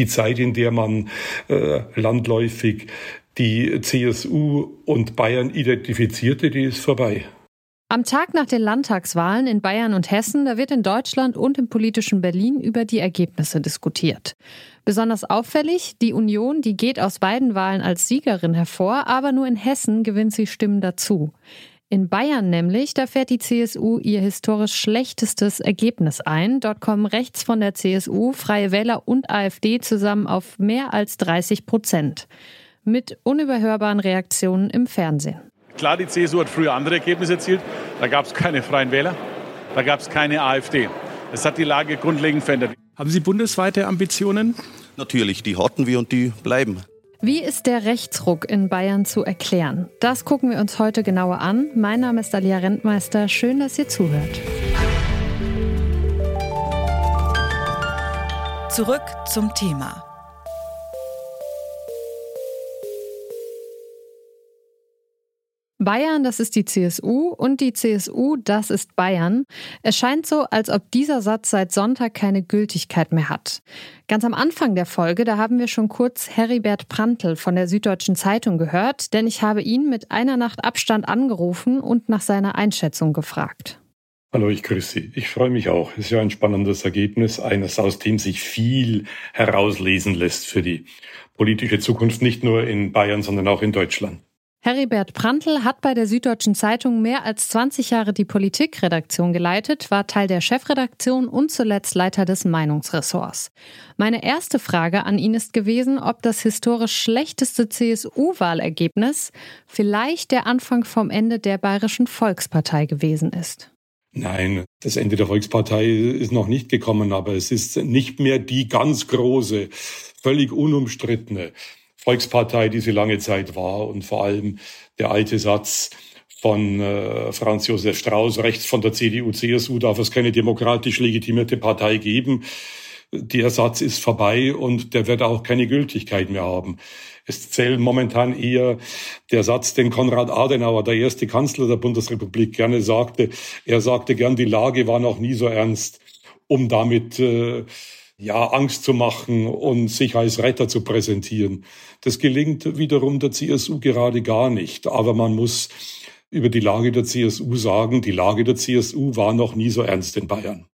Die Zeit, in der man äh, landläufig die CSU und Bayern identifizierte, die ist vorbei. Am Tag nach den Landtagswahlen in Bayern und Hessen, da wird in Deutschland und im politischen Berlin über die Ergebnisse diskutiert. Besonders auffällig, die Union, die geht aus beiden Wahlen als Siegerin hervor, aber nur in Hessen gewinnt sie Stimmen dazu. In Bayern nämlich, da fährt die CSU ihr historisch schlechtestes Ergebnis ein. Dort kommen rechts von der CSU, Freie Wähler und AfD zusammen auf mehr als 30 Prozent. Mit unüberhörbaren Reaktionen im Fernsehen. Klar, die CSU hat früher andere Ergebnisse erzielt. Da gab es keine Freien Wähler, da gab es keine AfD. Es hat die Lage grundlegend verändert. Haben Sie bundesweite Ambitionen? Natürlich, die hatten wir und die bleiben. Wie ist der Rechtsruck in Bayern zu erklären? Das gucken wir uns heute genauer an. Mein Name ist Alia Rentmeister. Schön, dass ihr zuhört. Zurück zum Thema. Bayern, das ist die CSU und die CSU, das ist Bayern. Es scheint so, als ob dieser Satz seit Sonntag keine Gültigkeit mehr hat. Ganz am Anfang der Folge, da haben wir schon kurz Heribert Prantl von der Süddeutschen Zeitung gehört, denn ich habe ihn mit einer Nacht Abstand angerufen und nach seiner Einschätzung gefragt. Hallo, ich grüße Sie. Ich freue mich auch. Es ist ja ein spannendes Ergebnis, eines, aus dem sich viel herauslesen lässt für die politische Zukunft, nicht nur in Bayern, sondern auch in Deutschland. Heribert Prantl hat bei der Süddeutschen Zeitung mehr als 20 Jahre die Politikredaktion geleitet, war Teil der Chefredaktion und zuletzt Leiter des Meinungsressorts. Meine erste Frage an ihn ist gewesen, ob das historisch schlechteste CSU-Wahlergebnis vielleicht der Anfang vom Ende der Bayerischen Volkspartei gewesen ist. Nein, das Ende der Volkspartei ist noch nicht gekommen, aber es ist nicht mehr die ganz große, völlig unumstrittene Volkspartei, die sie lange Zeit war und vor allem der alte Satz von äh, Franz Josef Strauß, rechts von der CDU, CSU darf es keine demokratisch legitimierte Partei geben. Der Satz ist vorbei und der wird auch keine Gültigkeit mehr haben. Es zählt momentan eher der Satz, den Konrad Adenauer, der erste Kanzler der Bundesrepublik, gerne sagte. Er sagte gern, die Lage war noch nie so ernst, um damit äh, ja, Angst zu machen und sich als Retter zu präsentieren. Das gelingt wiederum der CSU gerade gar nicht. Aber man muss über die Lage der CSU sagen, die Lage der CSU war noch nie so ernst in Bayern.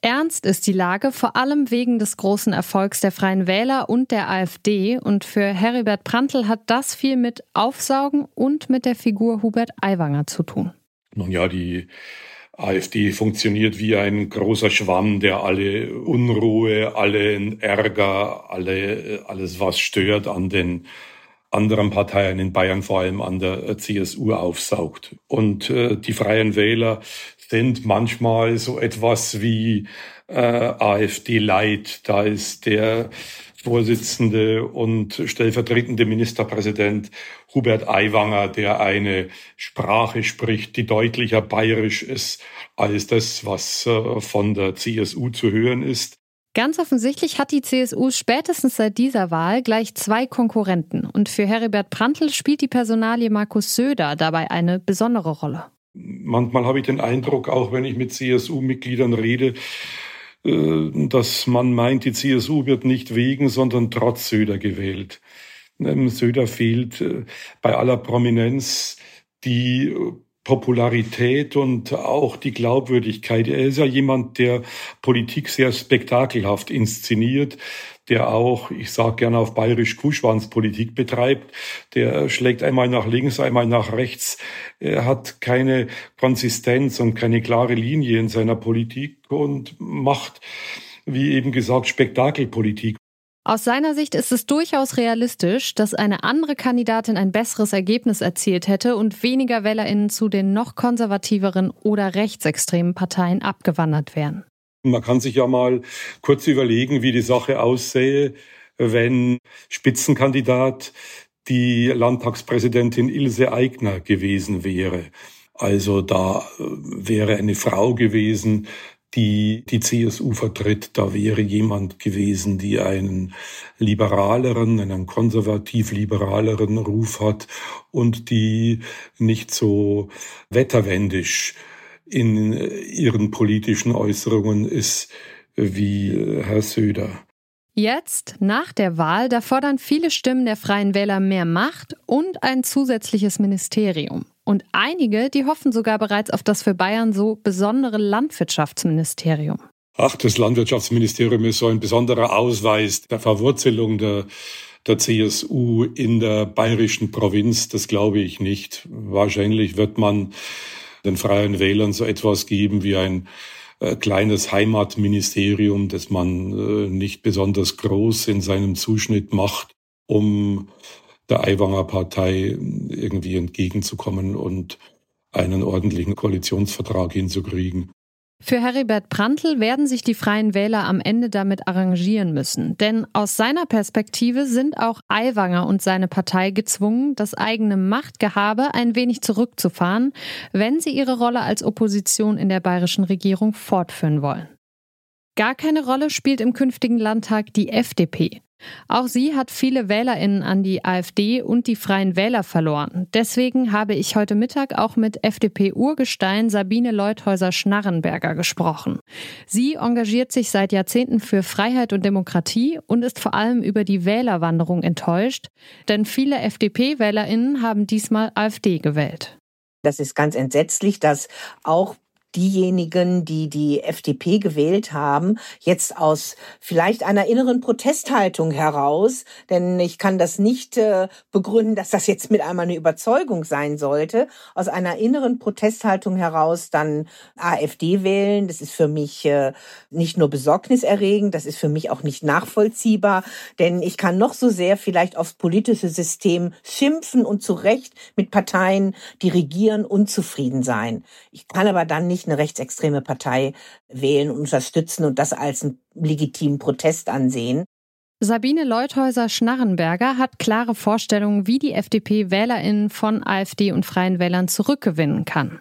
Ernst ist die Lage vor allem wegen des großen Erfolgs der Freien Wähler und der AfD. Und für Heribert Prantl hat das viel mit Aufsaugen und mit der Figur Hubert Aiwanger zu tun. Nun ja, die AfD funktioniert wie ein großer Schwamm, der alle Unruhe, allen Ärger, alle, alles was stört an den anderen Parteien in Bayern, vor allem an der CSU aufsaugt. Und äh, die Freien Wähler sind manchmal so etwas wie äh, AfD-Light. Da ist der Vorsitzende und stellvertretende Ministerpräsident Hubert Aiwanger, der eine Sprache spricht, die deutlicher bayerisch ist als das, was äh, von der CSU zu hören ist. Ganz offensichtlich hat die CSU spätestens seit dieser Wahl gleich zwei Konkurrenten. Und für Heribert Prantl spielt die Personalie Markus Söder dabei eine besondere Rolle. Manchmal habe ich den Eindruck, auch wenn ich mit CSU-Mitgliedern rede, dass man meint, die CSU wird nicht wegen, sondern trotz Söder gewählt. Ähm, Söder fehlt äh, bei aller Prominenz die Popularität und auch die Glaubwürdigkeit. Er ist ja jemand, der Politik sehr spektakelhaft inszeniert, der auch, ich sage gerne auf bayerisch Kuhschwanzpolitik betreibt, der schlägt einmal nach links, einmal nach rechts. Er hat keine Konsistenz und keine klare Linie in seiner Politik und macht, wie eben gesagt, Spektakelpolitik. Aus seiner Sicht ist es durchaus realistisch, dass eine andere Kandidatin ein besseres Ergebnis erzielt hätte und weniger WählerInnen zu den noch konservativeren oder rechtsextremen Parteien abgewandert wären. Man kann sich ja mal kurz überlegen, wie die Sache aussähe, wenn Spitzenkandidat die Landtagspräsidentin Ilse Aigner gewesen wäre. Also da äh, wäre eine Frau gewesen, die die CSU vertritt. Da wäre jemand gewesen, die einen liberaleren, einen konservativ-liberaleren Ruf hat und die nicht so wetterwendisch in ihren politischen Äußerungen ist wie Herr Söder. Jetzt, nach der Wahl, da fordern viele Stimmen der Freien Wähler mehr Macht und ein zusätzliches Ministerium. Und einige, die hoffen sogar bereits auf das für Bayern so besondere Landwirtschaftsministerium. Ach, das Landwirtschaftsministerium ist so ein besonderer Ausweis der Verwurzelung der, der CSU in der bayerischen Provinz. Das glaube ich nicht. Wahrscheinlich wird man den Freien Wählern so etwas geben wie ein äh, kleines Heimatministerium, das man äh, nicht besonders groß in seinem Zuschnitt macht, um der Aiwanger Partei irgendwie entgegenzukommen und einen ordentlichen Koalitionsvertrag hinzukriegen. Für Heribert Prantl werden sich die Freien Wähler am Ende damit arrangieren müssen. Denn aus seiner Perspektive sind auch Aiwanger und seine Partei gezwungen, das eigene Machtgehabe ein wenig zurückzufahren, wenn sie ihre Rolle als Opposition in der bayerischen Regierung fortführen wollen. Gar keine Rolle spielt im künftigen Landtag die FDP. Auch sie hat viele Wählerinnen an die AfD und die Freien Wähler verloren. Deswegen habe ich heute Mittag auch mit FDP-Urgestein Sabine Leuthäuser-Schnarrenberger gesprochen. Sie engagiert sich seit Jahrzehnten für Freiheit und Demokratie und ist vor allem über die Wählerwanderung enttäuscht, denn viele FDP-Wählerinnen haben diesmal AfD gewählt. Das ist ganz entsetzlich, dass auch diejenigen, die die FDP gewählt haben, jetzt aus vielleicht einer inneren Protesthaltung heraus, denn ich kann das nicht äh, begründen, dass das jetzt mit einmal eine Überzeugung sein sollte, aus einer inneren Protesthaltung heraus dann AfD wählen. Das ist für mich äh, nicht nur besorgniserregend, das ist für mich auch nicht nachvollziehbar, denn ich kann noch so sehr vielleicht aufs politische System schimpfen und zu Recht mit Parteien, die regieren, unzufrieden sein. Ich kann aber dann nicht nicht eine rechtsextreme Partei wählen und unterstützen und das als einen legitimen Protest ansehen. Sabine Leuthäuser-Schnarrenberger hat klare Vorstellungen, wie die FDP WählerInnen von AfD und Freien Wählern zurückgewinnen kann.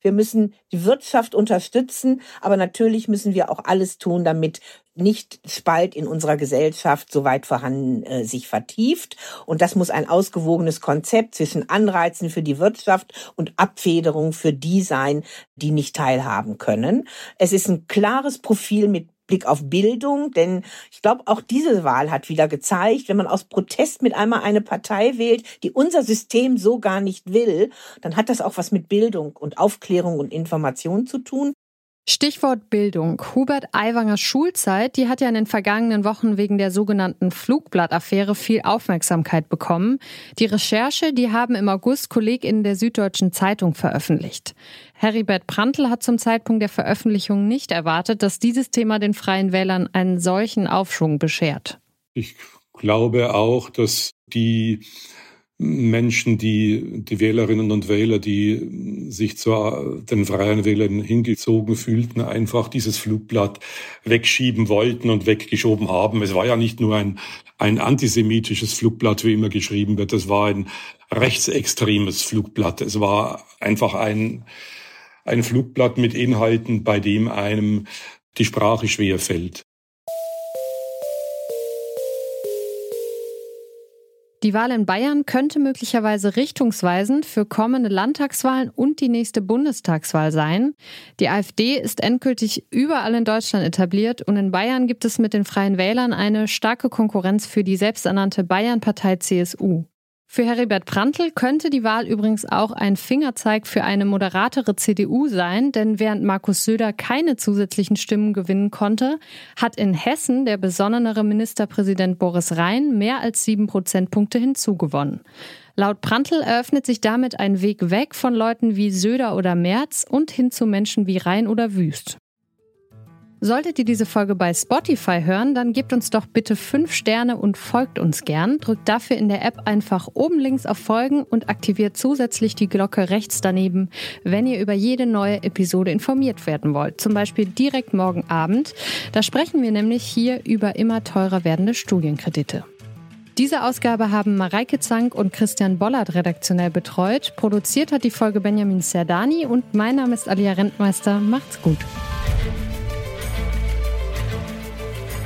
Wir müssen die Wirtschaft unterstützen, aber natürlich müssen wir auch alles tun, damit nicht Spalt in unserer Gesellschaft so weit vorhanden äh, sich vertieft. Und das muss ein ausgewogenes Konzept zwischen Anreizen für die Wirtschaft und Abfederung für die sein, die nicht teilhaben können. Es ist ein klares Profil mit Blick auf Bildung, denn ich glaube, auch diese Wahl hat wieder gezeigt, wenn man aus Protest mit einmal eine Partei wählt, die unser System so gar nicht will, dann hat das auch was mit Bildung und Aufklärung und Information zu tun. Stichwort Bildung. Hubert Aiwangers Schulzeit, die hat ja in den vergangenen Wochen wegen der sogenannten Flugblattaffäre viel Aufmerksamkeit bekommen. Die Recherche, die haben im August KollegInnen der Süddeutschen Zeitung veröffentlicht. Heribert Prantl hat zum Zeitpunkt der Veröffentlichung nicht erwartet, dass dieses Thema den Freien Wählern einen solchen Aufschwung beschert. Ich glaube auch, dass die Menschen, die, die Wählerinnen und Wähler, die sich zu den Freien Wählern hingezogen fühlten, einfach dieses Flugblatt wegschieben wollten und weggeschoben haben. Es war ja nicht nur ein, ein antisemitisches Flugblatt, wie immer geschrieben wird. Es war ein rechtsextremes Flugblatt. Es war einfach ein, ein Flugblatt mit Inhalten, bei dem einem die Sprache schwer fällt. Die Wahl in Bayern könnte möglicherweise richtungsweisend für kommende Landtagswahlen und die nächste Bundestagswahl sein. Die AfD ist endgültig überall in Deutschland etabliert und in Bayern gibt es mit den Freien Wählern eine starke Konkurrenz für die selbsternannte Bayernpartei CSU. Für Heribert Prantl könnte die Wahl übrigens auch ein Fingerzeig für eine moderatere CDU sein, denn während Markus Söder keine zusätzlichen Stimmen gewinnen konnte, hat in Hessen der besonnenere Ministerpräsident Boris Rhein mehr als sieben Prozentpunkte hinzugewonnen. Laut Prantl eröffnet sich damit ein Weg weg von Leuten wie Söder oder Merz und hin zu Menschen wie Rhein oder Wüst. Solltet ihr diese Folge bei Spotify hören, dann gebt uns doch bitte fünf Sterne und folgt uns gern. Drückt dafür in der App einfach oben links auf Folgen und aktiviert zusätzlich die Glocke rechts daneben, wenn ihr über jede neue Episode informiert werden wollt. Zum Beispiel direkt morgen Abend. Da sprechen wir nämlich hier über immer teurer werdende Studienkredite. Diese Ausgabe haben Mareike Zank und Christian Bollert redaktionell betreut. Produziert hat die Folge Benjamin Serdani und mein Name ist Alia Rentmeister. Macht's gut.